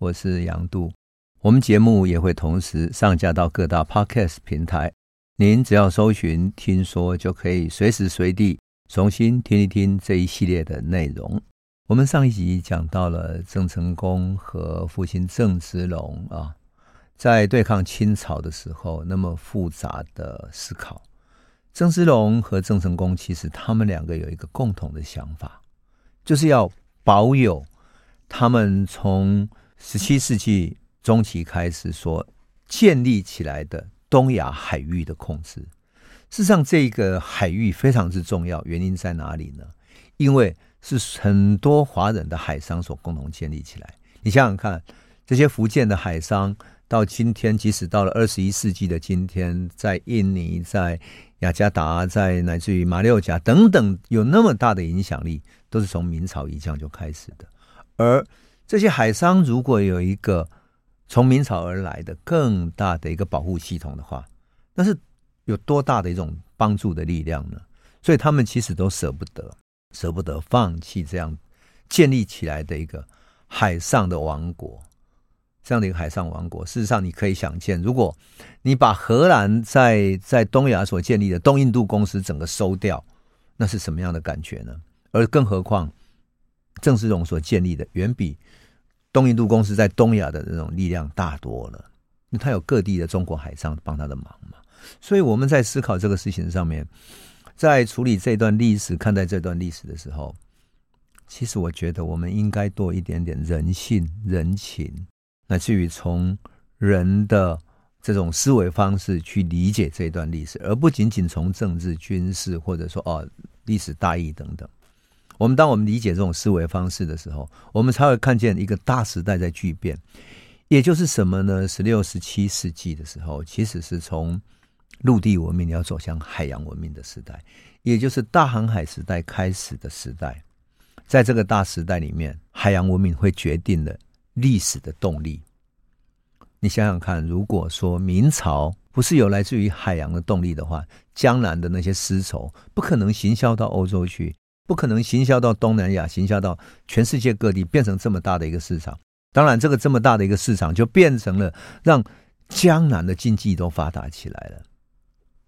我是杨度。我们节目也会同时上架到各大 Podcast 平台，您只要搜寻“听说”，就可以随时随地重新听一听这一系列的内容。我们上一集讲到了郑成功和父亲郑芝龙啊，在对抗清朝的时候那么复杂的思考。郑芝龙和郑成功其实他们两个有一个共同的想法，就是要保有他们从十七世纪中期开始所建立起来的东亚海域的控制。事实上，这个海域非常之重要，原因在哪里呢？因为是很多华人的海商所共同建立起来。你想想看，这些福建的海商到今天，即使到了二十一世纪的今天，在印尼、在雅加达，在乃至于马六甲等等，有那么大的影响力，都是从明朝一将就开始的。而这些海商如果有一个从明朝而来的更大的一个保护系统的话，那是有多大的一种帮助的力量呢？所以他们其实都舍不得，舍不得放弃这样建立起来的一个海上的王国。这样的一个海上王国，事实上你可以想见，如果你把荷兰在在东亚所建立的东印度公司整个收掉，那是什么样的感觉呢？而更何况郑芝龙所建立的，远比东印度公司在东亚的那种力量大多了。因为他有各地的中国海商帮他的忙嘛。所以我们在思考这个事情上面，在处理这段历史、看待这段历史的时候，其实我觉得我们应该多一点点人性、人情。乃至于从人的这种思维方式去理解这段历史，而不仅仅从政治、军事或者说哦历史大义等等。我们当我们理解这种思维方式的时候，我们才会看见一个大时代在巨变。也就是什么呢？十六、十七世纪的时候，其实是从陆地文明要走向海洋文明的时代，也就是大航海时代开始的时代。在这个大时代里面，海洋文明会决定了。历史的动力，你想想看，如果说明朝不是有来自于海洋的动力的话，江南的那些丝绸不可能行销到欧洲去，不可能行销到东南亚，行销到全世界各地，变成这么大的一个市场。当然，这个这么大的一个市场，就变成了让江南的经济都发达起来了。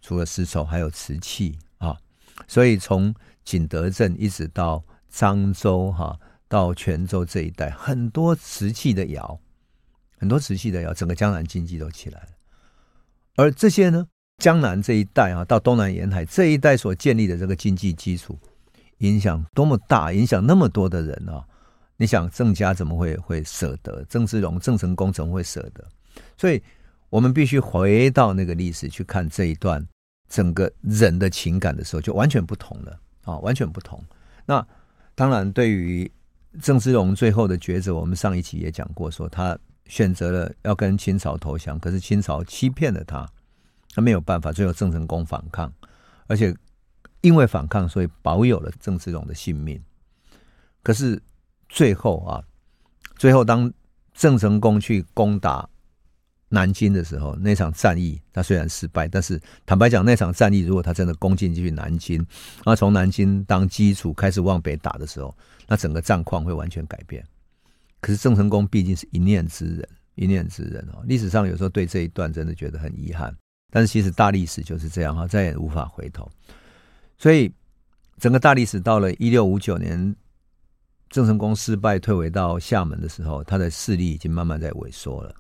除了丝绸，还有瓷器啊，所以从景德镇一直到漳州哈。到泉州这一带，很多瓷器的窑，很多瓷器的窑，整个江南经济都起来了。而这些呢，江南这一带啊，到东南沿海这一带所建立的这个经济基础，影响多么大，影响那么多的人啊！你想郑家怎么会会舍得？郑芝龙、郑成功怎么会舍得？所以我们必须回到那个历史去看这一段整个人的情感的时候，就完全不同了啊，完全不同。那当然，对于郑芝龙最后的抉择，我们上一期也讲过，说他选择了要跟清朝投降，可是清朝欺骗了他，他没有办法。最后郑成功反抗，而且因为反抗，所以保有了郑芝龙的性命。可是最后啊，最后当郑成功去攻打。南京的时候，那场战役他虽然失败，但是坦白讲，那场战役如果他真的攻进去南京，那从南京当基础开始往北打的时候，那整个战况会完全改变。可是郑成功毕竟是一念之人，一念之人哦。历史上有时候对这一段真的觉得很遗憾，但是其实大历史就是这样哈，再也无法回头。所以整个大历史到了一六五九年，郑成功失败退回到厦门的时候，他的势力已经慢慢在萎缩了。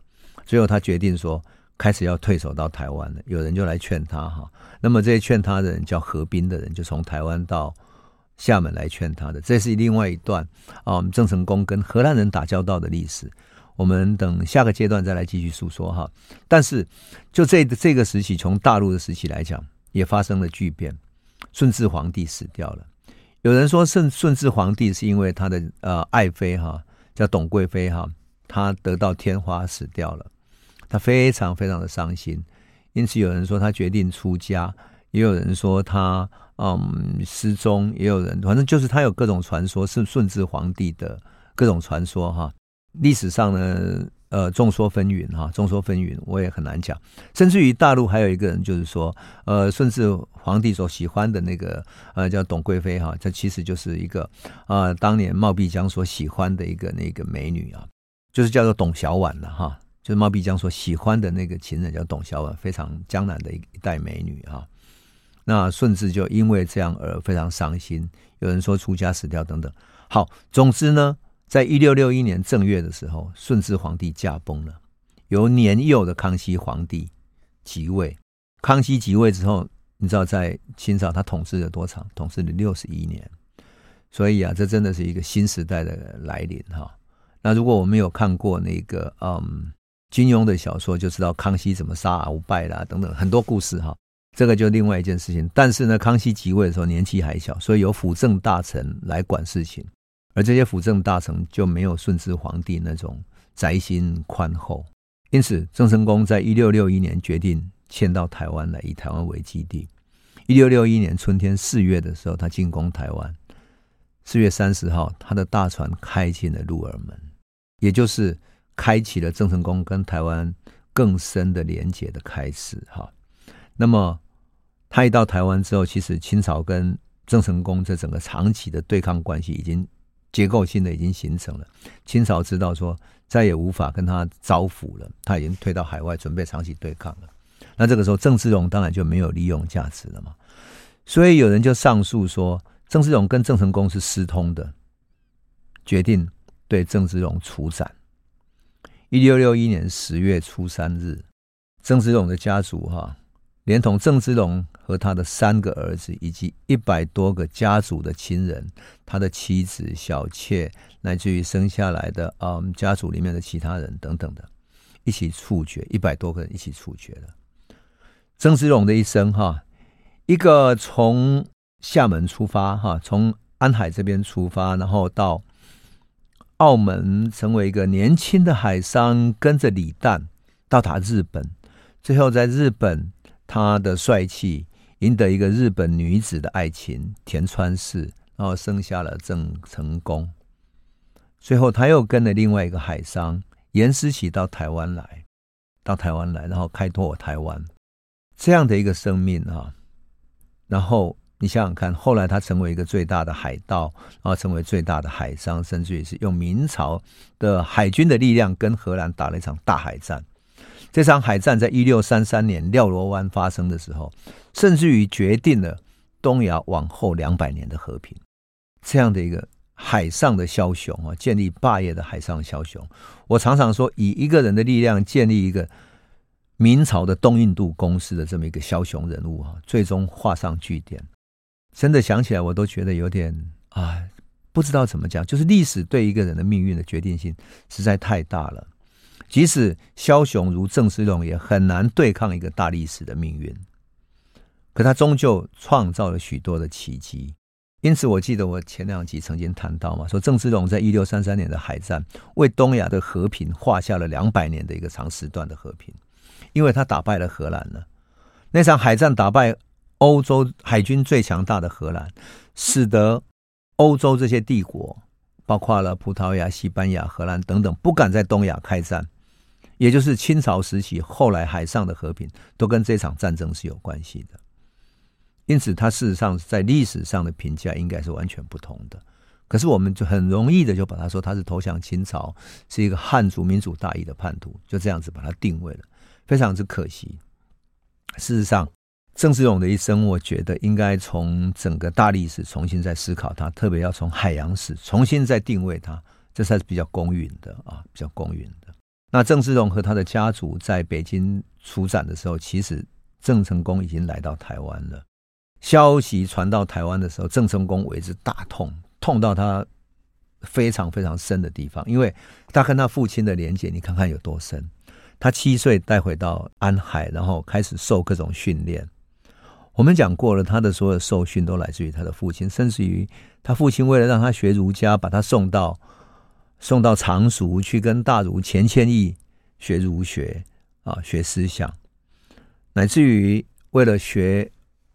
最后，他决定说，开始要退守到台湾了。有人就来劝他哈。那么这些劝他的人叫何斌的人，就从台湾到厦门来劝他的。这是另外一段啊，我们郑成功跟荷兰人打交道的历史。我们等下个阶段再来继续诉说哈。但是就这这个时期，从大陆的时期来讲，也发生了巨变。顺治皇帝死掉了。有人说顺顺治皇帝是因为他的呃爱妃哈，叫董贵妃哈。他得到天花死掉了，他非常非常的伤心，因此有人说他决定出家，也有人说他嗯失踪，也有人反正就是他有各种传说，是顺治皇帝的各种传说哈。历史上呢，呃众说纷纭哈，众说纷纭，我也很难讲。甚至于大陆还有一个人就是说，呃顺治皇帝所喜欢的那个呃叫董贵妃哈，这其实就是一个啊、当年冒辟疆所喜欢的一个那个美女啊。就是叫做董小宛了哈，就是猫壁江所喜欢的那个情人叫董小宛，非常江南的一一代美女哈。那顺治就因为这样而非常伤心，有人说出家死掉等等。好，总之呢，在一六六一年正月的时候，顺治皇帝驾崩了，由年幼的康熙皇帝即位。康熙即位之后，你知道在清朝他统治了多长？统治了六十一年。所以啊，这真的是一个新时代的来临哈。那如果我们有看过那个嗯金庸的小说，就知道康熙怎么杀鳌拜啦等等很多故事哈。这个就另外一件事情，但是呢，康熙即位的时候年纪还小，所以由辅政大臣来管事情，而这些辅政大臣就没有顺治皇帝那种宅心宽厚，因此郑成功在一六六一年决定迁到台湾来，以台湾为基地。一六六一年春天四月的时候，他进攻台湾。四月三十号，他的大船开进了鹿耳门，也就是开启了郑成功跟台湾更深的连结的开始。哈。那么他一到台湾之后，其实清朝跟郑成功这整个长期的对抗关系已经结构性的已经形成了。清朝知道说再也无法跟他招抚了，他已经退到海外准备长期对抗了。那这个时候郑芝龙当然就没有利用价值了嘛。所以有人就上诉说郑芝龙跟郑成功是私通的，决定对郑芝龙处斩。一六六一年十月初三日，郑芝龙的家族哈。连同郑芝龙和他的三个儿子，以及一百多个家族的亲人，他的妻子、小妾，乃至于生下来的啊、嗯，家族里面的其他人等等的，一起处决，一百多个人一起处决了。郑芝龙的一生哈，一个从厦门出发哈，从安海这边出发，然后到澳门，成为一个年轻的海商，跟着李旦到达日本，最后在日本。他的帅气赢得一个日本女子的爱情田川氏，然后生下了郑成功。最后他又跟了另外一个海商严思齐到台湾来，到台湾来，然后开拓台湾这样的一个生命啊。然后你想想看，后来他成为一个最大的海盗，然后成为最大的海商，甚至于是用明朝的海军的力量跟荷兰打了一场大海战。这场海战在一六三三年廖罗湾发生的时候，甚至于决定了东亚往后两百年的和平。这样的一个海上的枭雄啊，建立霸业的海上枭雄，我常常说，以一个人的力量建立一个明朝的东印度公司的这么一个枭雄人物啊，最终画上句点。真的想起来，我都觉得有点啊，不知道怎么讲，就是历史对一个人的命运的决定性实在太大了。即使枭雄如郑芝龙，也很难对抗一个大历史的命运。可他终究创造了许多的奇迹。因此，我记得我前两集曾经谈到嘛，说郑芝龙在一六三三年的海战，为东亚的和平画下了两百年的一个长时段的和平。因为他打败了荷兰了，那场海战打败欧洲海军最强大的荷兰，使得欧洲这些帝国，包括了葡萄牙、西班牙、荷兰等等，不敢在东亚开战。也就是清朝时期，后来海上的和平都跟这场战争是有关系的，因此他事实上在历史上的评价应该是完全不同的。可是我们就很容易的就把他说他是投降清朝，是一个汉族民主大义的叛徒，就这样子把他定位了，非常之可惜。事实上，郑芝龙的一生，我觉得应该从整个大历史重新再思考他，特别要从海洋史重新再定位他，这才是比较公允的啊，比较公允的。那郑芝龙和他的家族在北京出斩的时候，其实郑成功已经来到台湾了。消息传到台湾的时候，郑成功为之大痛，痛到他非常非常深的地方，因为他跟他父亲的连结，你看看有多深。他七岁带回到安海，然后开始受各种训练。我们讲过了，他的所有受训都来自于他的父亲，甚至于他父亲为了让他学儒家，把他送到。送到常熟去跟大儒钱谦益学儒学啊，学思想，乃至于为了学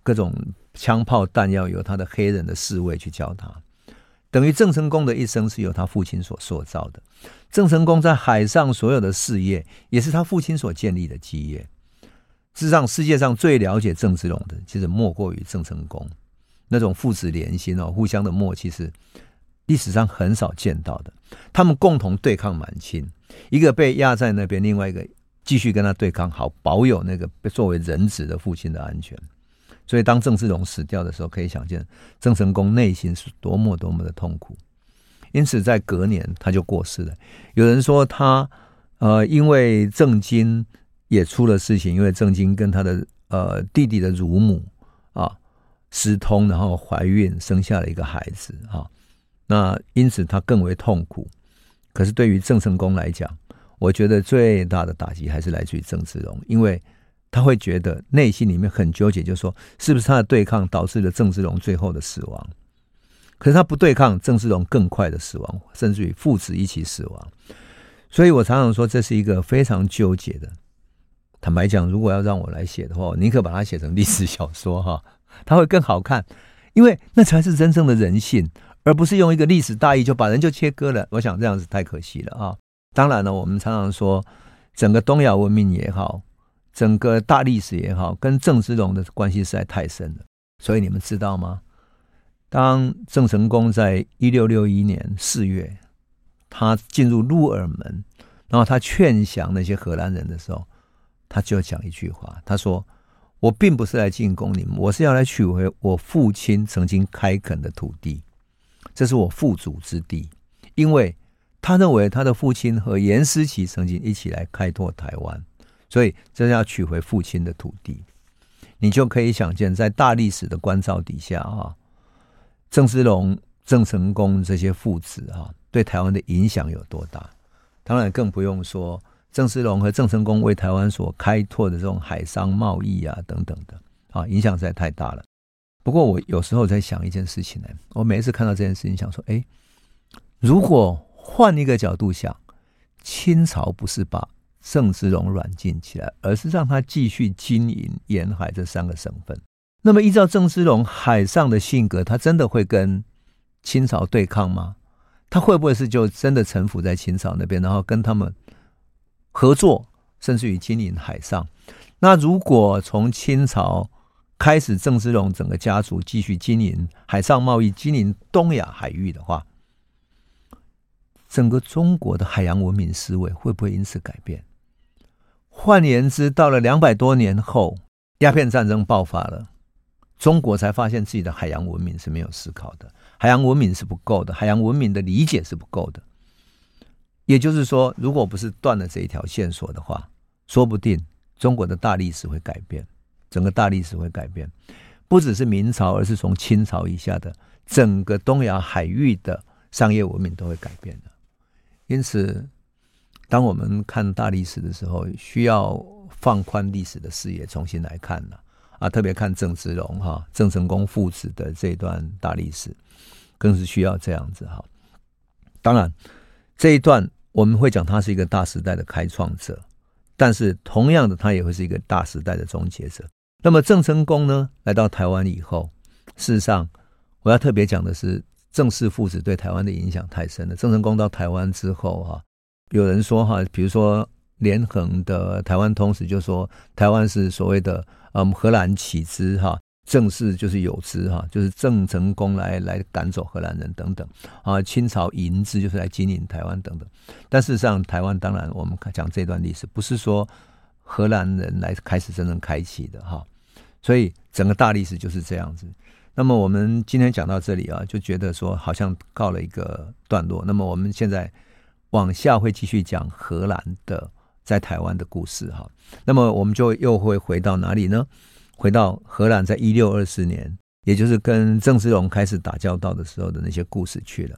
各种枪炮弹药，由他的黑人的侍卫去教他。等于郑成功的一生是由他父亲所塑造的。郑成功在海上所有的事业，也是他父亲所建立的基业。事实上，世界上最了解郑芝龙的，其实莫过于郑成功。那种父子连心哦，互相的默契是。历史上很少见到的，他们共同对抗满清，一个被压在那边，另外一个继续跟他对抗，好保有那个作为人质的父亲的安全。所以当郑芝龙死掉的时候，可以想见郑成功内心是多么多么的痛苦。因此，在隔年他就过世了。有人说他呃，因为郑经也出了事情，因为郑经跟他的呃弟弟的乳母啊私通，然后怀孕生下了一个孩子啊。那因此他更为痛苦。可是对于郑成功来讲，我觉得最大的打击还是来自于郑芝龙，因为他会觉得内心里面很纠结，就说是不是他的对抗导致了郑芝龙最后的死亡？可是他不对抗，郑芝龙更快的死亡，甚至于父子一起死亡。所以我常常说，这是一个非常纠结的。坦白讲，如果要让我来写的话，宁可把它写成历史小说哈，它会更好看，因为那才是真正的人性。而不是用一个历史大义就把人就切割了，我想这样子太可惜了啊！当然了，我们常常说，整个东亚文明也好，整个大历史也好，跟郑芝龙的关系实在太深了。所以你们知道吗？当郑成功在一六六一年四月，他进入鹿耳门，然后他劝降那些荷兰人的时候，他就讲一句话，他说：“我并不是来进攻你们，我是要来取回我父亲曾经开垦的土地。”这是我父祖之地，因为他认为他的父亲和颜思齐曾经一起来开拓台湾，所以这是要取回父亲的土地。你就可以想见，在大历史的关照底下啊，郑芝龙、郑成功这些父子啊，对台湾的影响有多大？当然更不用说郑芝龙和郑成功为台湾所开拓的这种海商贸易啊等等的啊，影响实在太大了。不过我有时候在想一件事情呢，我每一次看到这件事情，想说：哎，如果换一个角度想，清朝不是把郑芝龙软禁起来，而是让他继续经营沿海这三个省份，那么依照郑芝龙海上的性格，他真的会跟清朝对抗吗？他会不会是就真的臣服在清朝那边，然后跟他们合作，甚至于经营海上？那如果从清朝开始，郑芝龙整个家族继续经营海上贸易，经营东亚海域的话，整个中国的海洋文明思维会不会因此改变？换言之，到了两百多年后，鸦片战争爆发了，中国才发现自己的海洋文明是没有思考的，海洋文明是不够的，海洋文明的理解是不够的。也就是说，如果不是断了这一条线索的话，说不定中国的大历史会改变。整个大历史会改变，不只是明朝，而是从清朝以下的整个东亚海域的商业文明都会改变的。因此，当我们看大历史的时候，需要放宽历史的视野，重新来看了啊，特别看郑芝龙哈、郑成功父子的这段大历史，更是需要这样子哈。当然，这一段我们会讲他是一个大时代的开创者，但是同样的，他也会是一个大时代的终结者。那么郑成功呢，来到台湾以后，事实上我要特别讲的是，郑氏父子对台湾的影响太深了。郑成功到台湾之后，哈，有人说哈，比如说连横的《台湾通史》就说台湾是所谓的嗯荷兰起之哈，郑氏就是有之哈，就是郑成功来来赶走荷兰人等等啊，清朝银之就是来经营台湾等等。但事实上，台湾当然我们讲这段历史，不是说。荷兰人来开始真正开启的哈，所以整个大历史就是这样子。那么我们今天讲到这里啊，就觉得说好像告了一个段落。那么我们现在往下会继续讲荷兰的在台湾的故事哈。那么我们就又会回到哪里呢？回到荷兰在一六二四年，也就是跟郑芝龙开始打交道的时候的那些故事去了。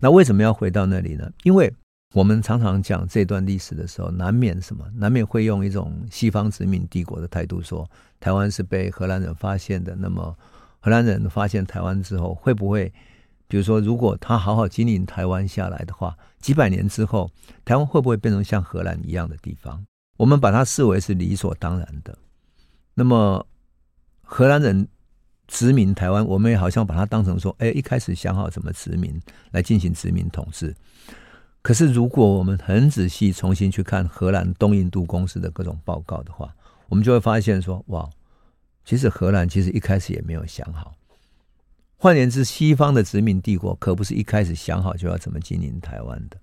那为什么要回到那里呢？因为我们常常讲这段历史的时候，难免什么？难免会用一种西方殖民帝国的态度说，台湾是被荷兰人发现的。那么，荷兰人发现台湾之后，会不会，比如说，如果他好好经营台湾下来的话，几百年之后，台湾会不会变成像荷兰一样的地方？我们把它视为是理所当然的。那么，荷兰人殖民台湾，我们也好像把它当成说，哎，一开始想好怎么殖民来进行殖民统治。可是，如果我们很仔细重新去看荷兰东印度公司的各种报告的话，我们就会发现说，哇，其实荷兰其实一开始也没有想好。换言之，西方的殖民帝国可不是一开始想好就要怎么经营台湾的。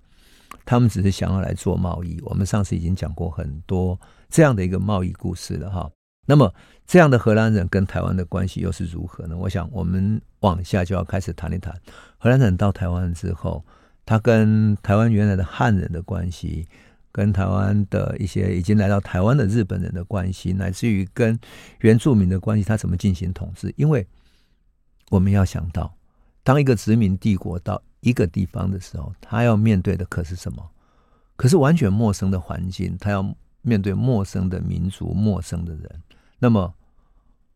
他们只是想要来做贸易。我们上次已经讲过很多这样的一个贸易故事了哈。那么这样的荷兰人跟台湾的关系又是如何呢？我想我们往下就要开始谈一谈荷兰人到台湾之后，他跟台湾原来的汉人的关系，跟台湾的一些已经来到台湾的日本人的关系，乃至于跟原住民的关系，他怎么进行统治？因为我们要想到，当一个殖民帝国到一个地方的时候，他要面对的可是什么？可是完全陌生的环境，他要面对陌生的民族、陌生的人。那么，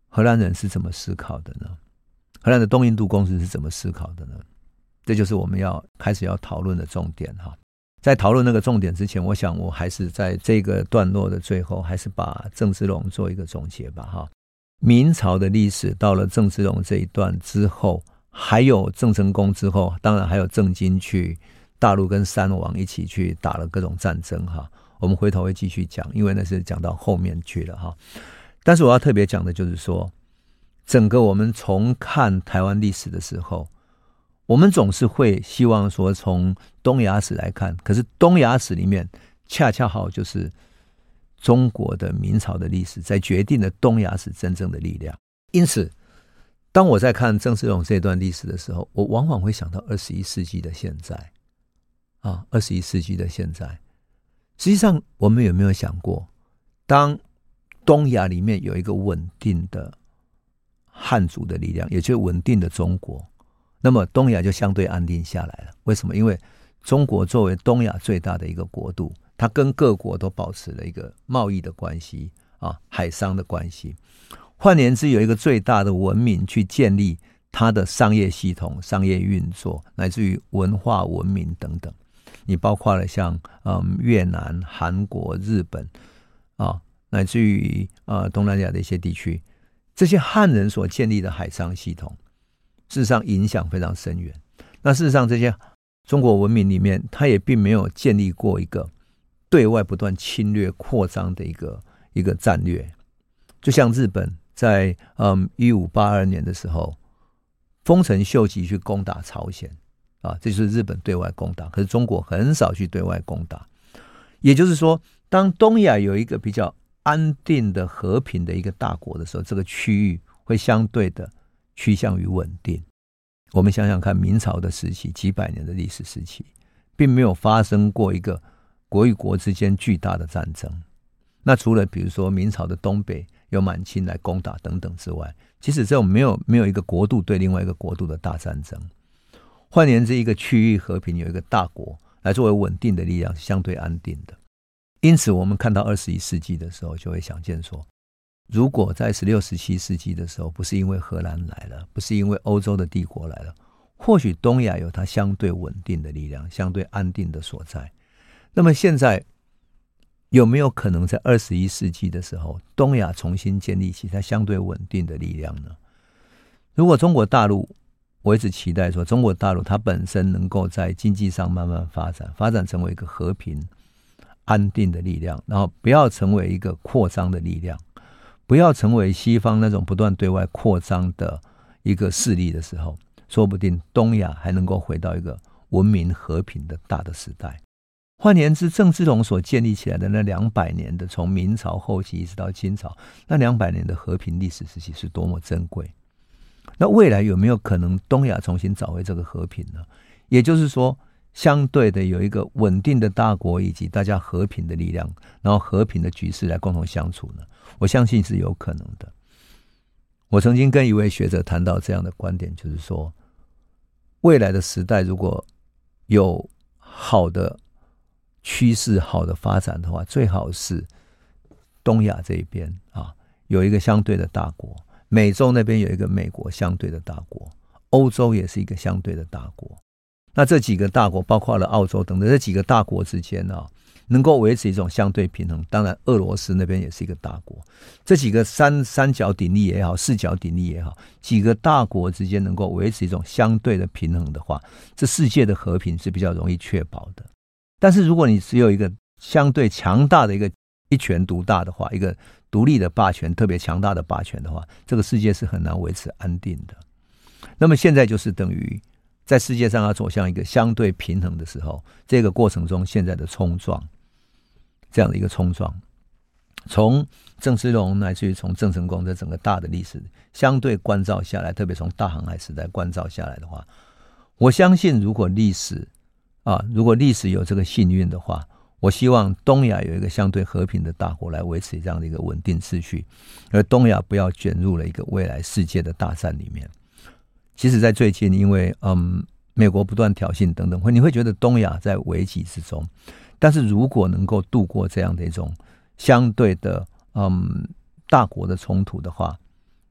荷兰人是怎么思考的呢？荷兰的东印度公司是怎么思考的呢？这就是我们要开始要讨论的重点哈。在讨论那个重点之前，我想我还是在这个段落的最后，还是把郑芝龙做一个总结吧哈。明朝的历史到了郑芝龙这一段之后，还有郑成功之后，当然还有郑经去大陆跟山王一起去打了各种战争哈。我们回头会继续讲，因为那是讲到后面去了哈。但是我要特别讲的就是说，整个我们重看台湾历史的时候，我们总是会希望说从东亚史来看，可是东亚史里面恰恰好就是中国的明朝的历史，在决定了东亚是真正的力量。因此，当我在看郑芝龙这段历史的时候，我往往会想到二十一世纪的现在，啊，二十一世纪的现在，实际上我们有没有想过，当东亚里面有一个稳定的汉族的力量，也就是稳定的中国，那么东亚就相对安定下来了。为什么？因为中国作为东亚最大的一个国度，它跟各国都保持了一个贸易的关系啊，海商的关系。换言之，有一个最大的文明去建立它的商业系统、商业运作，乃至于文化文明等等。你包括了像嗯越南、韩国、日本啊。乃至于呃东南亚的一些地区，这些汉人所建立的海商系统，事实上影响非常深远。那事实上，这些中国文明里面，它也并没有建立过一个对外不断侵略扩张的一个一个战略。就像日本在嗯一五八二年的时候，丰臣秀吉去攻打朝鲜啊，这就是日本对外攻打。可是中国很少去对外攻打。也就是说，当东亚有一个比较安定的和平的一个大国的时候，这个区域会相对的趋向于稳定。我们想想看，明朝的时期，几百年的历史时期，并没有发生过一个国与国之间巨大的战争。那除了比如说明朝的东北有满清来攻打等等之外，其实这种没有没有一个国度对另外一个国度的大战争。换言之，一个区域和平有一个大国来作为稳定的力量，是相对安定的。因此，我们看到二十一世纪的时候，就会想见说，如果在十六、十七世纪的时候，不是因为荷兰来了，不是因为欧洲的帝国来了，或许东亚有它相对稳定的力量，相对安定的所在。那么现在有没有可能在二十一世纪的时候，东亚重新建立起它相对稳定的力量呢？如果中国大陆，我一直期待说，中国大陆它本身能够在经济上慢慢发展，发展成为一个和平。安定的力量，然后不要成为一个扩张的力量，不要成为西方那种不断对外扩张的一个势力的时候，说不定东亚还能够回到一个文明和平的大的时代。换言之，郑芝龙所建立起来的那两百年的，从明朝后期一直到清朝，那两百年的和平历史时期是多么珍贵。那未来有没有可能东亚重新找回这个和平呢？也就是说，相对的有一个稳定的大国以及大家和平的力量，然后和平的局势来共同相处呢？我相信是有可能的。我曾经跟一位学者谈到这样的观点，就是说，未来的时代如果有好的趋势、好的发展的话，最好是东亚这一边啊有一个相对的大国，美洲那边有一个美国相对的大国，欧洲也是一个相对的大国。那这几个大国，包括了澳洲等等这几个大国之间呢，能够维持一种相对平衡。当然，俄罗斯那边也是一个大国。这几个三三角鼎立也好，四角鼎立也好，几个大国之间能够维持一种相对的平衡的话，这世界的和平是比较容易确保的。但是，如果你只有一个相对强大的一个一权独大的话，一个独立的霸权特别强大的霸权的话，这个世界是很难维持安定的。那么现在就是等于。在世界上要走向一个相对平衡的时候，这个过程中现在的冲撞，这样的一个冲撞，从郑芝龙乃至于从郑成功的整个大的历史相对关照下来，特别从大航海时代关照下来的话，我相信如果历史啊，如果历史有这个幸运的话，我希望东亚有一个相对和平的大国来维持这样的一个稳定秩序，而东亚不要卷入了一个未来世界的大战里面。其实，在最近，因为嗯，美国不断挑衅等等，会你会觉得东亚在危机之中。但是如果能够度过这样的一种相对的嗯大国的冲突的话，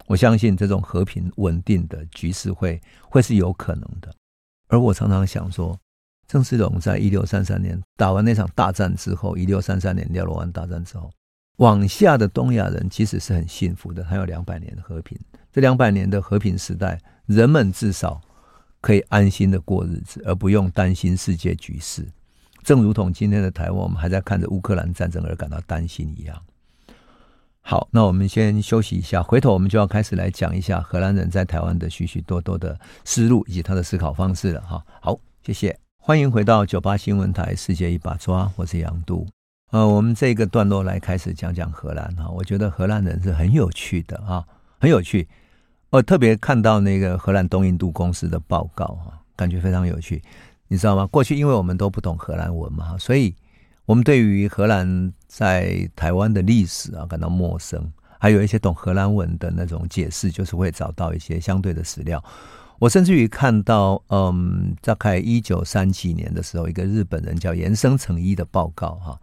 我相信这种和平稳定的局势会会是有可能的。而我常常想说，郑芝龙在一六三三年打完那场大战之后，一六三三年廖罗湾大战之后，往下的东亚人其实是很幸福的，还有两百年的和平。这两百年的和平时代，人们至少可以安心的过日子，而不用担心世界局势。正如同今天的台湾，我们还在看着乌克兰战争而感到担心一样。好，那我们先休息一下，回头我们就要开始来讲一下荷兰人在台湾的许许多多的思路以及他的思考方式了哈。好，谢谢，欢迎回到九八新闻台世界一把抓，我是杨渡。呃，我们这个段落来开始讲讲荷兰哈。我觉得荷兰人是很有趣的啊，很有趣。我特别看到那个荷兰东印度公司的报告啊，感觉非常有趣，你知道吗？过去因为我们都不懂荷兰文嘛，所以我们对于荷兰在台湾的历史啊感到陌生。还有一些懂荷兰文的那种解释，就是会找到一些相对的史料。我甚至于看到，嗯，大概一九三几年的时候，一个日本人叫岩生成一的报告哈，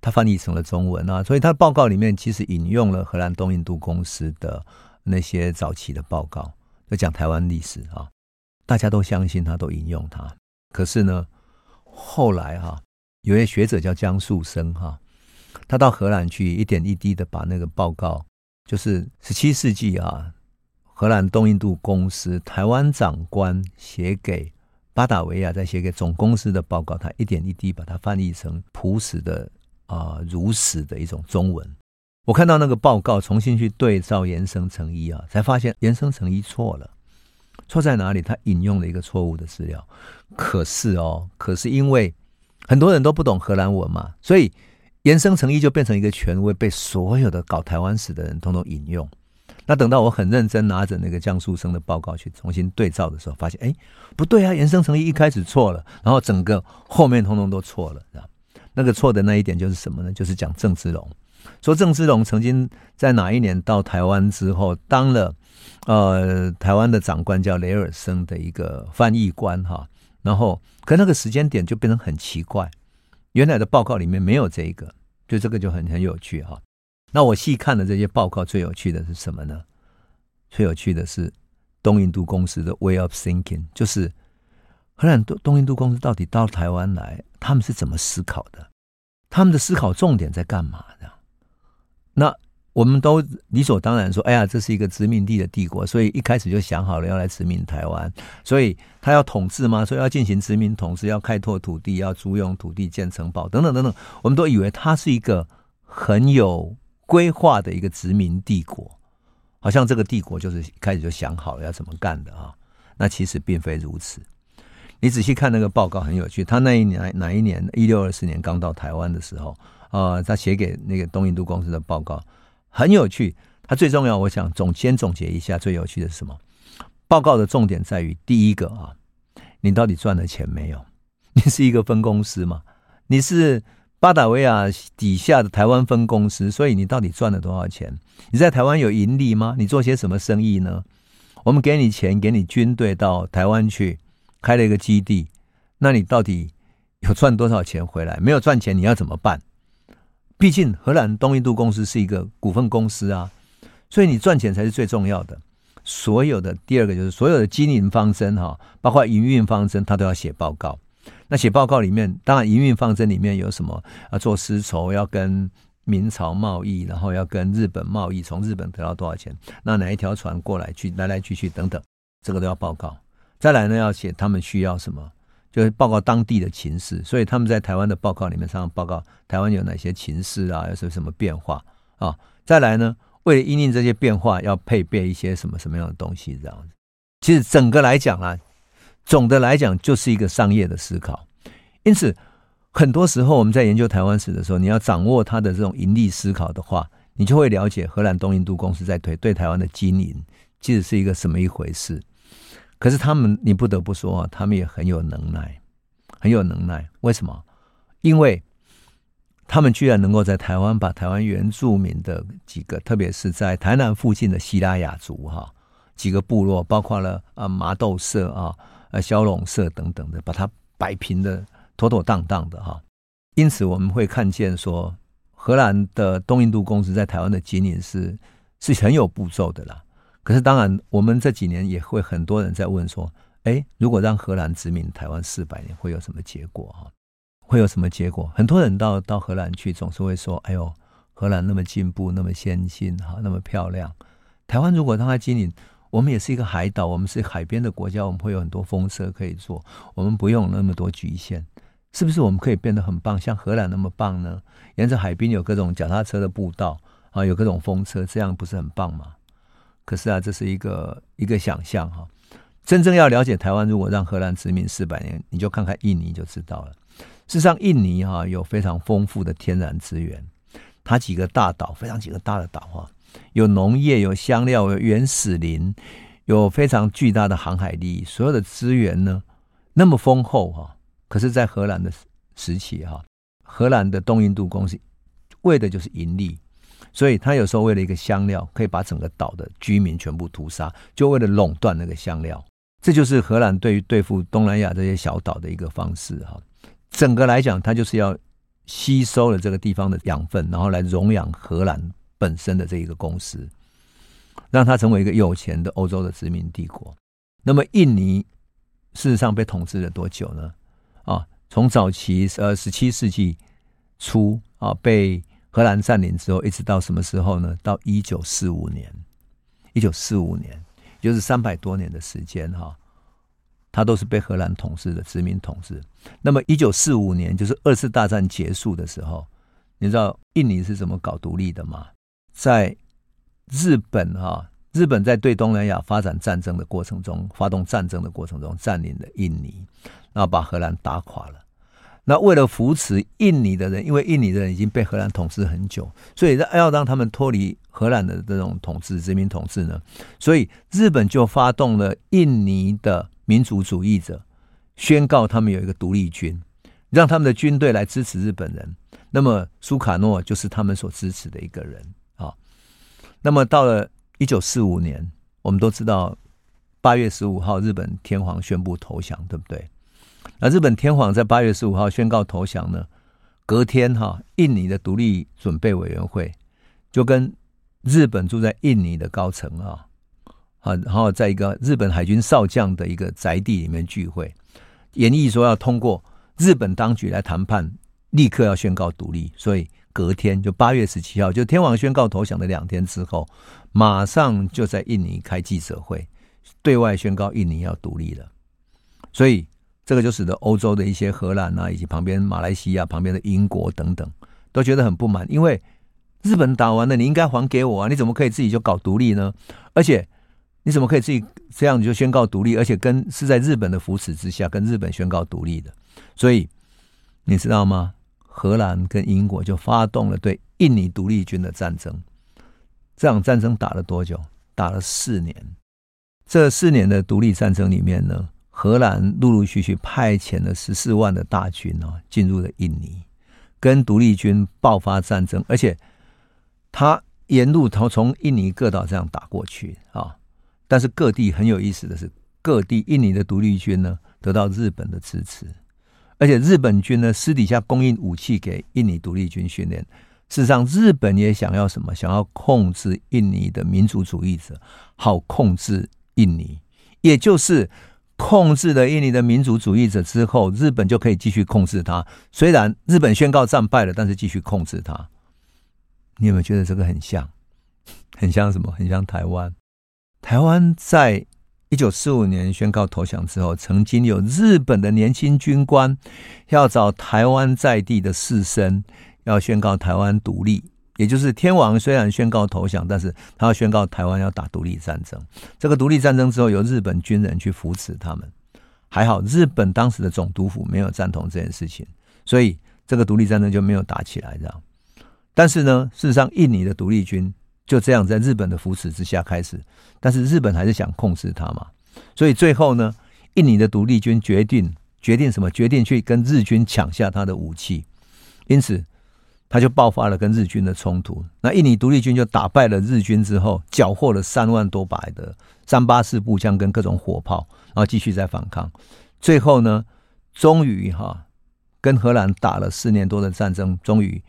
他翻译成了中文啊，所以他的报告里面其实引用了荷兰东印度公司的。那些早期的报告，就讲台湾历史啊，大家都相信他，都引用他。可是呢，后来哈，有位学者叫江树生哈，他到荷兰去，一点一滴的把那个报告，就是十七世纪啊，荷兰东印度公司台湾长官写给巴达维亚，再写给总公司的报告，他一点一滴把它翻译成朴实的啊，如实的一种中文。我看到那个报告，重新去对照延生成一啊，才发现延生成一错了。错在哪里？他引用了一个错误的资料。可是哦，可是因为很多人都不懂荷兰文嘛，所以延生成一就变成一个权威，被所有的搞台湾史的人通通引用。那等到我很认真拿着那个江树生的报告去重新对照的时候，发现哎，不对啊，岩生成一一开始错了，然后整个后面统统都错了。那个错的那一点就是什么呢？就是讲郑芝龙。说郑芝龙曾经在哪一年到台湾之后，当了呃台湾的长官叫雷尔森的一个翻译官哈，然后可那个时间点就变成很奇怪，原来的报告里面没有这一个，就这个就很很有趣哈。那我细看的这些报告，最有趣的是什么呢？最有趣的是东印度公司的 way of thinking，就是荷兰东东印度公司到底到台湾来，他们是怎么思考的？他们的思考重点在干嘛呢？那我们都理所当然说，哎呀，这是一个殖民地的帝国，所以一开始就想好了要来殖民台湾，所以他要统治吗？所以要进行殖民统治，要开拓土地，要租用土地建城堡，等等等等。我们都以为他是一个很有规划的一个殖民帝国，好像这个帝国就是开始就想好了要怎么干的啊。那其实并非如此。你仔细看那个报告，很有趣。他那一年哪一年？一六二四年刚到台湾的时候。啊、呃，他写给那个东印度公司的报告很有趣。他最重要，我想总先总结一下，最有趣的是什么？报告的重点在于第一个啊，你到底赚了钱没有？你是一个分公司吗？你是巴达维亚底下的台湾分公司，所以你到底赚了多少钱？你在台湾有盈利吗？你做些什么生意呢？我们给你钱，给你军队到台湾去开了一个基地，那你到底有赚多少钱回来？没有赚钱，你要怎么办？毕竟荷兰东印度公司是一个股份公司啊，所以你赚钱才是最重要的。所有的第二个就是所有的经营方针哈，包括营运方针，他都要写报告。那写报告里面，当然营运方针里面有什么啊？做丝绸要跟明朝贸易，然后要跟日本贸易，从日本得到多少钱？那哪一条船过来去来来去去等等，这个都要报告。再来呢，要写他们需要什么。就是报告当地的情势，所以他们在台湾的报告里面常常报告台湾有哪些情势啊，有什么什么变化啊。再来呢，为了因应这些变化，要配备一些什么什么样的东西，这样子。其实整个来讲啊，总的来讲就是一个商业的思考。因此，很多时候我们在研究台湾史的时候，你要掌握它的这种盈利思考的话，你就会了解荷兰东印度公司在推对台湾的经营，其实是一个什么一回事。可是他们，你不得不说啊，他们也很有能耐，很有能耐。为什么？因为他们居然能够在台湾把台湾原住民的几个，特别是在台南附近的西拉雅族哈几个部落，包括了啊麻豆社啊、呃萧龙社等等的，把它摆平的。妥妥当当的哈，因此我们会看见说，荷兰的东印度公司在台湾的经营是是很有步骤的啦。可是当然，我们这几年也会很多人在问说，哎，如果让荷兰殖民台湾四百年，会有什么结果哈？会有什么结果？很多人到到荷兰去，总是会说，哎呦，荷兰那么进步，那么先进哈，那么漂亮。台湾如果让它经营，我们也是一个海岛，我们是海边的国家，我们会有很多风车可以做，我们不用那么多局限。是不是我们可以变得很棒，像荷兰那么棒呢？沿着海滨有各种脚踏车的步道啊，有各种风车，这样不是很棒吗？可是啊，这是一个一个想象哈。真正要了解台湾，如果让荷兰殖民四百年，你就看看印尼就知道了。事实上，印尼哈有非常丰富的天然资源，它几个大岛，非常几个大的岛哈，有农业，有香料，有原始林，有非常巨大的航海利益，所有的资源呢那么丰厚哈。可是，在荷兰的时期，哈，荷兰的东印度公司为的就是盈利，所以他有时候为了一个香料，可以把整个岛的居民全部屠杀，就为了垄断那个香料。这就是荷兰对于对付东南亚这些小岛的一个方式，哈。整个来讲，他就是要吸收了这个地方的养分，然后来荣养荷兰本身的这一个公司，让它成为一个有钱的欧洲的殖民帝国。那么，印尼事实上被统治了多久呢？啊，从早期呃十七世纪初啊被荷兰占领之后，一直到什么时候呢？到一九四五年，一九四五年，就是三百多年的时间哈、啊，它都是被荷兰统治的殖民统治。那么一九四五年就是二次大战结束的时候，你知道印尼是怎么搞独立的吗？在日本哈、啊，日本在对东南亚发展战争的过程中，发动战争的过程中占领了印尼。然后把荷兰打垮了。那为了扶持印尼的人，因为印尼的人已经被荷兰统治很久，所以要让他们脱离荷兰的这种统治、殖民统治呢，所以日本就发动了印尼的民族主义者，宣告他们有一个独立军，让他们的军队来支持日本人。那么苏卡诺就是他们所支持的一个人。那么到了一九四五年，我们都知道八月十五号日本天皇宣布投降，对不对？那日本天皇在八月十五号宣告投降呢，隔天哈，印尼的独立准备委员会就跟日本住在印尼的高层啊，啊，然后在一个日本海军少将的一个宅地里面聚会，演绎说要通过日本当局来谈判，立刻要宣告独立。所以隔天就八月十七号，就天皇宣告投降的两天之后，马上就在印尼开记者会，对外宣告印尼要独立了。所以。这个就使得欧洲的一些荷兰啊，以及旁边马来西亚旁边的英国等等，都觉得很不满，因为日本打完了，你应该还给我啊！你怎么可以自己就搞独立呢？而且你怎么可以自己这样就宣告独立？而且跟是在日本的扶持之下，跟日本宣告独立的。所以你知道吗？荷兰跟英国就发动了对印尼独立军的战争。这场战争打了多久？打了四年。这四年的独立战争里面呢，荷兰陆陆续续派遣了十四万的大军哦，进入了印尼，跟独立军爆发战争，而且他沿路从从印尼各岛这样打过去啊。但是各地很有意思的是，各地印尼的独立军呢得到日本的支持，而且日本军呢私底下供应武器给印尼独立军训练。事实上，日本也想要什么？想要控制印尼的民族主义者，好控制印尼，也就是。控制了印尼的民族主义者之后，日本就可以继续控制它。虽然日本宣告战败了，但是继续控制它。你有没有觉得这个很像？很像什么？很像台湾。台湾在一九四五年宣告投降之后，曾经有日本的年轻军官要找台湾在地的士绅，要宣告台湾独立。也就是天皇虽然宣告投降，但是他要宣告台湾要打独立战争。这个独立战争之后，由日本军人去扶持他们。还好，日本当时的总督府没有赞同这件事情，所以这个独立战争就没有打起来，这样。但是呢，事实上，印尼的独立军就这样在日本的扶持之下开始，但是日本还是想控制它嘛，所以最后呢，印尼的独立军决定决定什么？决定去跟日军抢下他的武器，因此。他就爆发了跟日军的冲突，那印尼独立军就打败了日军之后，缴获了三万多把的三八式步枪跟各种火炮，然后继续在反抗。最后呢，终于哈跟荷兰打了四年多的战争，终于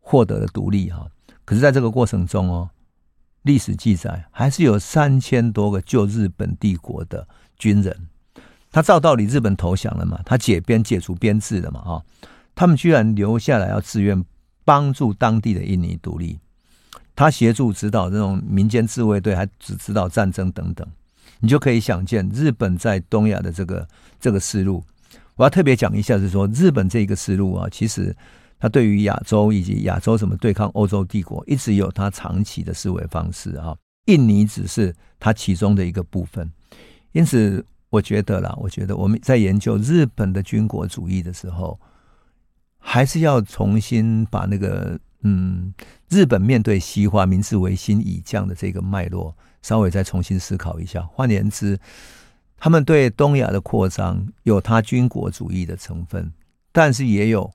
获得了独立哈。可是，在这个过程中哦，历史记载还是有三千多个旧日本帝国的军人，他照道理日本投降了嘛，他解编解除编制了嘛哈，他们居然留下来要自愿。帮助当地的印尼独立，他协助指导这种民间自卫队，还指指导战争等等，你就可以想见日本在东亚的这个这个思路。我要特别讲一下，是说日本这个思路啊，其实他对于亚洲以及亚洲怎么对抗欧洲帝国，一直有他长期的思维方式啊。印尼只是他其中的一个部分，因此我觉得啦，我觉得我们在研究日本的军国主义的时候。还是要重新把那个嗯，日本面对西化、明治维新以降的这个脉络，稍微再重新思考一下。换言之，他们对东亚的扩张有他军国主义的成分，但是也有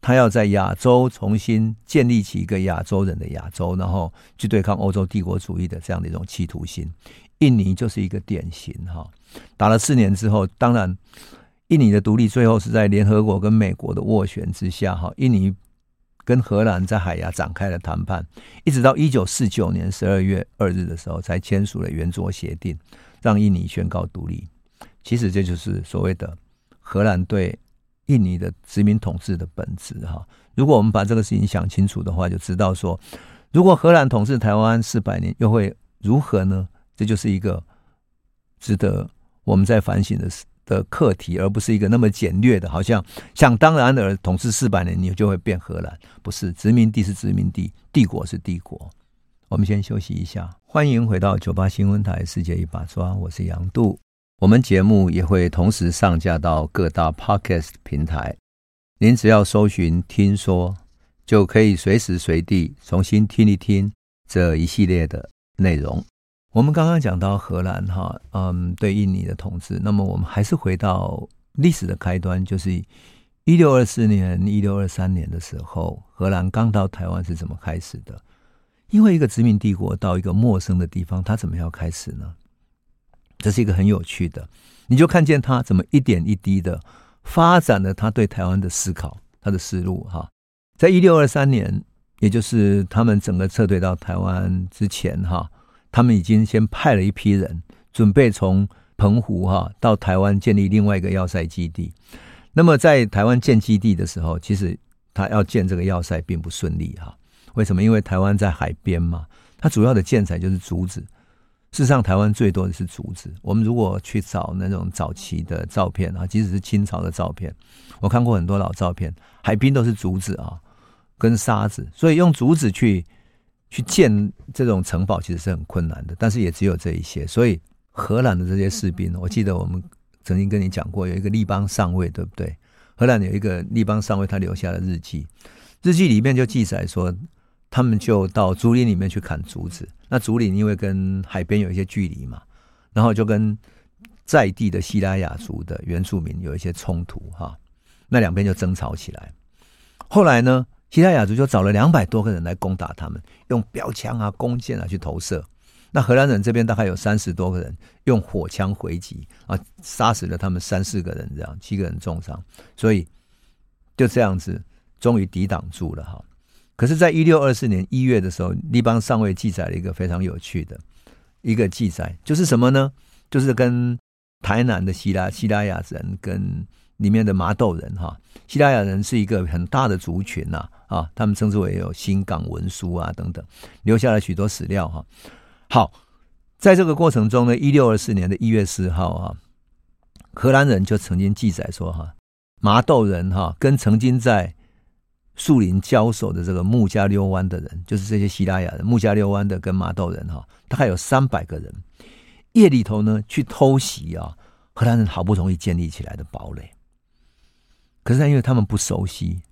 他要在亚洲重新建立起一个亚洲人的亚洲，然后去对抗欧洲帝国主义的这样的一种企图心。印尼就是一个典型哈，打了四年之后，当然。印尼的独立最后是在联合国跟美国的斡旋之下，哈，印尼跟荷兰在海牙展开了谈判，一直到一九四九年十二月二日的时候才签署了圆桌协定，让印尼宣告独立。其实这就是所谓的荷兰对印尼的殖民统治的本质，哈。如果我们把这个事情想清楚的话，就知道说，如果荷兰统治台湾四百年，又会如何呢？这就是一个值得我们在反省的。的课题，而不是一个那么简略的，好像想当然的统治四百年，你就会变荷兰。不是，殖民地是殖民地，帝国是帝国。我们先休息一下，欢迎回到九八新闻台《世界一把抓》，我是杨度。我们节目也会同时上架到各大 Podcast 平台，您只要搜寻“听说”，就可以随时随地重新听一听这一系列的内容。我们刚刚讲到荷兰哈，嗯，对印尼的统治。那么我们还是回到历史的开端，就是一六二四年、一六二三年的时候，荷兰刚到台湾是怎么开始的？因为一个殖民帝国到一个陌生的地方，他怎么要开始呢？这是一个很有趣的，你就看见他怎么一点一滴的发展了他对台湾的思考，他的思路哈。在一六二三年，也就是他们整个撤退到台湾之前哈。他们已经先派了一批人，准备从澎湖哈到台湾建立另外一个要塞基地。那么在台湾建基地的时候，其实他要建这个要塞并不顺利哈。为什么？因为台湾在海边嘛，它主要的建材就是竹子。事实上，台湾最多的是竹子。我们如果去找那种早期的照片啊，即使是清朝的照片，我看过很多老照片，海滨都是竹子啊，跟沙子，所以用竹子去。去建这种城堡其实是很困难的，但是也只有这一些。所以荷兰的这些士兵，我记得我们曾经跟你讲过，有一个立邦上尉，对不对？荷兰有一个立邦上尉，他留下了日记，日记里面就记载说，他们就到竹林里面去砍竹子。那竹林因为跟海边有一些距离嘛，然后就跟在地的西拉雅族的原住民有一些冲突哈，那两边就争吵起来。后来呢？西拉雅族就找了两百多个人来攻打他们，用标枪啊、弓箭啊去投射。那荷兰人这边大概有三十多个人用火枪回击啊，杀死了他们三四个人，这样七个人重伤。所以就这样子，终于抵挡住了哈。可是，在一六二四年一月的时候，立邦上尉记载了一个非常有趣的一个记载，就是什么呢？就是跟台南的希拉希拉雅人跟。里面的麻豆人哈，希拉雅人是一个很大的族群呐啊，他们称之为有新港文书啊等等，留下了许多史料哈。好，在这个过程中呢，一六二四年的一月四号啊，荷兰人就曾经记载说哈，麻豆人哈跟曾经在树林交手的这个穆加溜湾的人，就是这些西拉雅人，穆加溜湾的跟麻豆人哈，大概有三百个人，夜里头呢去偷袭啊。荷兰人好不容易建立起来的堡垒。可是，因为他们不熟悉，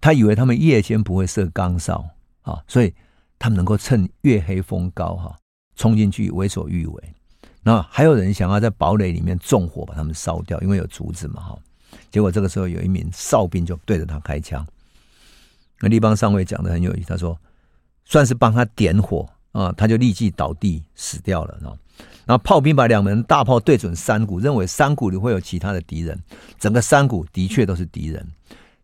他以为他们夜间不会设岗哨啊，所以他们能够趁月黑风高哈，冲进去为所欲为。那还有人想要在堡垒里面纵火把他们烧掉，因为有竹子嘛哈。结果这个时候有一名哨兵就对着他开枪。那立邦上尉讲的很有意思，他说算是帮他点火啊，他就立即倒地死掉了。然后炮兵把两门大炮对准山谷，认为山谷里会有其他的敌人。整个山谷的确都是敌人。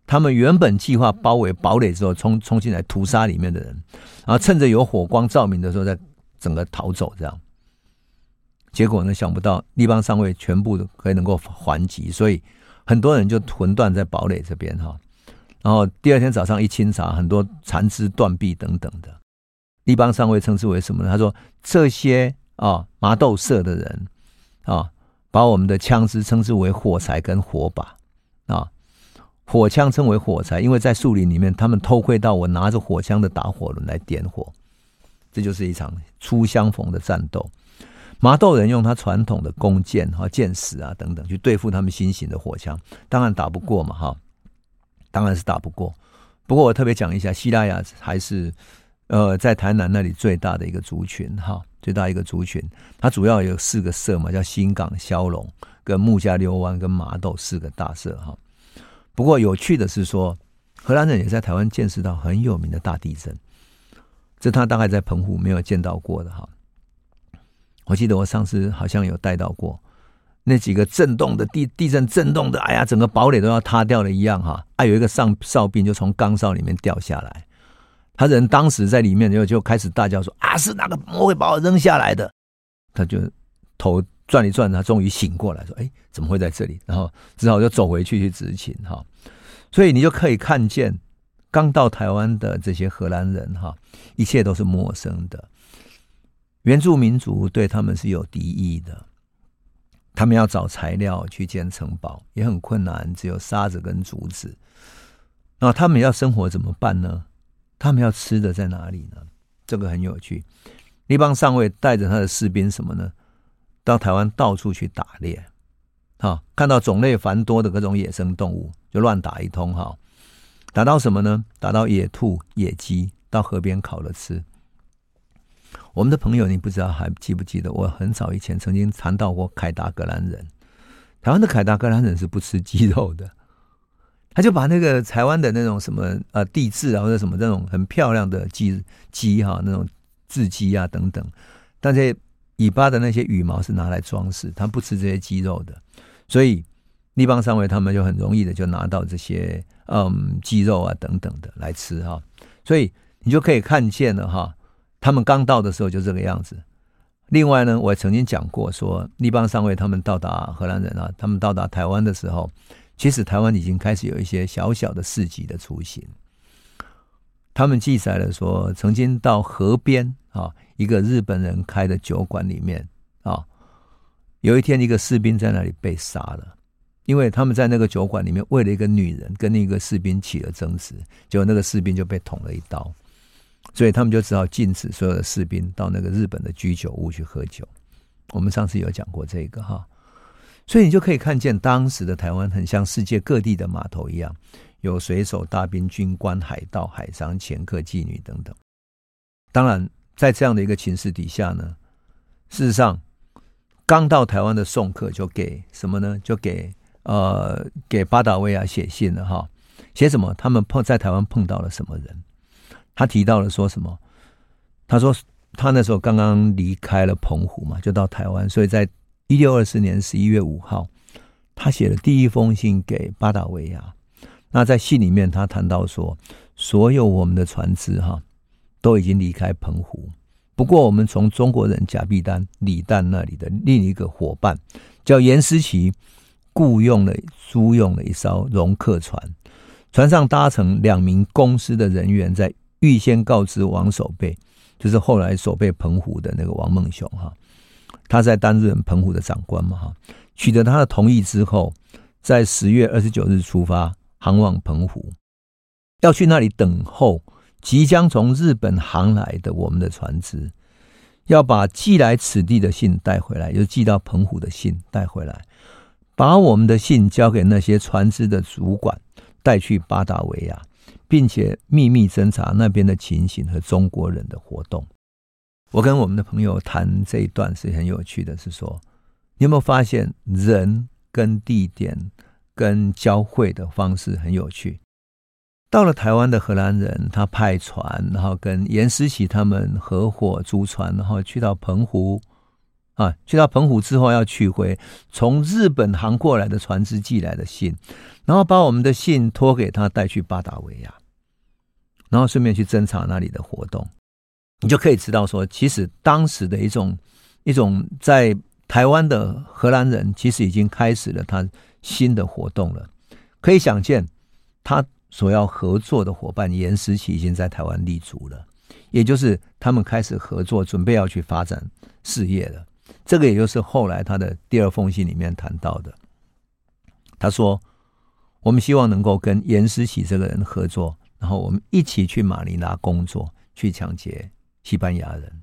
他们原本计划包围堡垒之后，冲冲进来屠杀里面的人，然后趁着有火光照明的时候，再整个逃走。这样，结果呢，想不到立邦上尉全部都可以能够还击，所以很多人就魂断在堡垒这边哈。然后第二天早上一清查，很多残肢断臂等等的。立邦上尉称之为什么呢？他说这些。啊，麻豆社的人啊，把我们的枪支称之为火柴跟火把啊，火枪称为火柴，因为在树林里面，他们偷窥到我拿着火枪的打火轮来点火，这就是一场初相逢的战斗。麻豆人用他传统的弓箭、哈箭矢啊等等去对付他们新型的火枪，当然打不过嘛，哈，当然是打不过。不过我特别讲一下，西拉雅还是呃在台南那里最大的一个族群，哈。最大一个族群，它主要有四个社嘛，叫新港、萧龙、跟木家溜湾、跟麻豆四个大社哈。不过有趣的是说，荷兰人也在台湾见识到很有名的大地震，这他大概在澎湖没有见到过的哈。我记得我上次好像有带到过那几个震动的地地震震动的，哎呀，整个堡垒都要塌掉了一样哈。还有一个上哨兵就从岗哨里面掉下来。他人当时在里面就就开始大叫说：“啊，是哪个魔鬼把我扔下来的？”他就头转一转，他终于醒过来，说：“哎，怎么会在这里？”然后只好就走回去去执勤哈。所以你就可以看见，刚到台湾的这些荷兰人哈，一切都是陌生的。原住民族对他们是有敌意的，他们要找材料去建城堡也很困难，只有沙子跟竹子。那他们要生活怎么办呢？他们要吃的在哪里呢？这个很有趣。立邦上尉带着他的士兵什么呢？到台湾到处去打猎，哈，看到种类繁多的各种野生动物，就乱打一通，哈。打到什么呢？打到野兔、野鸡，到河边烤了吃。我们的朋友，你不知道还记不记得？我很早以前曾经谈到过凯达格兰人。台湾的凯达格兰人是不吃鸡肉的。他就把那个台湾的那种什么呃地质啊或者什么那种很漂亮的鸡鸡哈那种雉鸡啊等等，但这尾巴的那些羽毛是拿来装饰，他不吃这些鸡肉的，所以立邦上尉他们就很容易的就拿到这些嗯鸡肉啊等等的来吃哈，所以你就可以看见了哈，他们刚到的时候就这个样子。另外呢，我也曾经讲过说，立邦上尉他们到达荷兰人啊，他们到达台湾的时候。其实台湾已经开始有一些小小的市集的雏形。他们记载了说，曾经到河边啊，一个日本人开的酒馆里面啊，有一天一个士兵在那里被杀了，因为他们在那个酒馆里面为了一个女人跟那个士兵起了争执，结果那个士兵就被捅了一刀，所以他们就只好禁止所有的士兵到那个日本的居酒屋去喝酒。我们上次有讲过这个哈。所以你就可以看见当时的台湾很像世界各地的码头一样，有水手、大兵、军官、海盗、海商、掮客、妓女等等。当然，在这样的一个情势底下呢，事实上，刚到台湾的送客就给什么呢？就给呃给巴达维亚写信了哈。写什么？他们碰在台湾碰到了什么人？他提到了说什么？他说他那时候刚刚离开了澎湖嘛，就到台湾，所以在。一六二四年十一月五号，他写了第一封信给巴达维亚。那在信里面，他谈到说，所有我们的船只哈都已经离开澎湖。不过，我们从中国人贾碧丹、李旦那里的另一个伙伴叫严思齐，雇佣了租用了一艘容客船，船上搭乘两名公司的人员，在预先告知王守备，就是后来守备澎湖的那个王孟雄哈。他在担任澎湖的长官嘛，哈，取得他的同意之后，在十月二十九日出发，航往澎湖，要去那里等候即将从日本航来的我们的船只。要把寄来此地的信带回来，就寄到澎湖的信带回来，把我们的信交给那些船只的主管带去巴达维亚，并且秘密侦查那边的情形和中国人的活动。我跟我们的朋友谈这一段是很有趣的，是说你有没有发现人跟地点跟交汇的方式很有趣？到了台湾的荷兰人，他派船，然后跟严思齐他们合伙租船，然后去到澎湖啊，去到澎湖之后要取回从日本航过来的船只寄来的信，然后把我们的信托给他带去巴达维亚，然后顺便去侦查那里的活动，你就可以知道说，其实当时的一种一种在台湾的荷兰人，其实已经开始了他新的活动了，可以想见他。所要合作的伙伴严思齐已经在台湾立足了，也就是他们开始合作，准备要去发展事业了。这个也就是后来他的第二封信里面谈到的。他说：“我们希望能够跟严思齐这个人合作，然后我们一起去马尼拉工作，去抢劫西班牙人。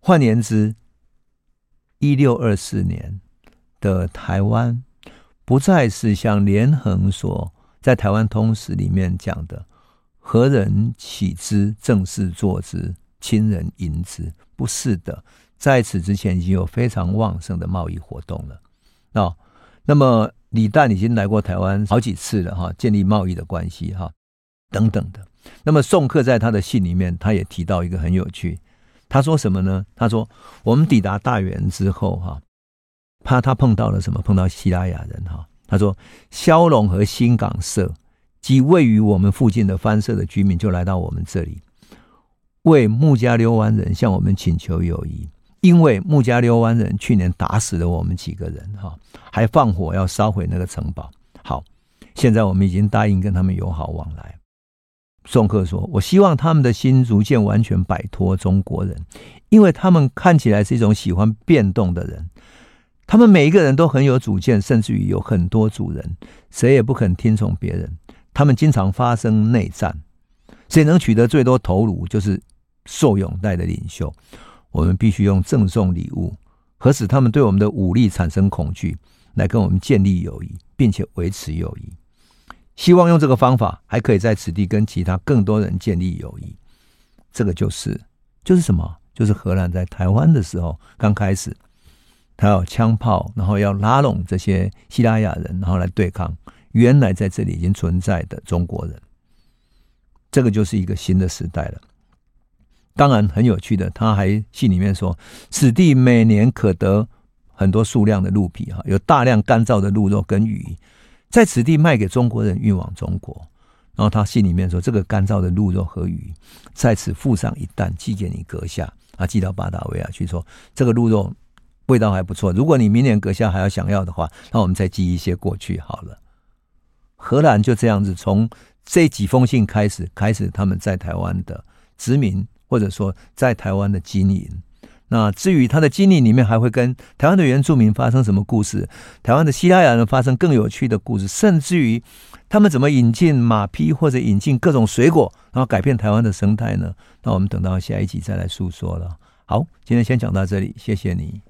换言之，一六二四年的台湾不再是像连横说。”在台湾通史里面讲的“何人起之，正是坐之，亲人迎之”，不是的，在此之前已经有非常旺盛的贸易活动了。哦，那么李旦已经来过台湾好几次了哈，建立贸易的关系哈，等等的。那么宋克在他的信里面，他也提到一个很有趣，他说什么呢？他说我们抵达大原之后哈，怕他碰到了什么？碰到西拉雅人哈。他说：“萧龙和新港社及位于我们附近的番社的居民就来到我们这里，为穆加溜湾人向我们请求友谊，因为穆加溜湾人去年打死了我们几个人，哈，还放火要烧毁那个城堡。好，现在我们已经答应跟他们友好往来。”宋克说：“我希望他们的心逐渐完全摆脱中国人，因为他们看起来是一种喜欢变动的人。”他们每一个人都很有主见，甚至于有很多主人，谁也不肯听从别人。他们经常发生内战，谁能取得最多头颅，就是受拥戴的领袖。我们必须用赠送礼物和使他们对我们的武力产生恐惧，来跟我们建立友谊，并且维持友谊。希望用这个方法，还可以在此地跟其他更多人建立友谊。这个就是，就是什么？就是荷兰在台湾的时候刚开始。他要枪炮，然后要拉拢这些西拉雅人，然后来对抗原来在这里已经存在的中国人。这个就是一个新的时代了。当然很有趣的，他还信里面说，此地每年可得很多数量的鹿皮，哈，有大量干燥的鹿肉跟鱼，在此地卖给中国人运往中国。然后他信里面说，这个干燥的鹿肉和鱼在此附上一担，寄给你阁下，啊，寄到巴达维亚去说这个鹿肉。味道还不错。如果你明年阁下还要想要的话，那我们再寄一些过去好了。荷兰就这样子，从这几封信开始，开始他们在台湾的殖民，或者说在台湾的经营。那至于他的经历里面，还会跟台湾的原住民发生什么故事？台湾的西班牙人发生更有趣的故事，甚至于他们怎么引进马匹或者引进各种水果，然后改变台湾的生态呢？那我们等到下一集再来诉说了。好，今天先讲到这里，谢谢你。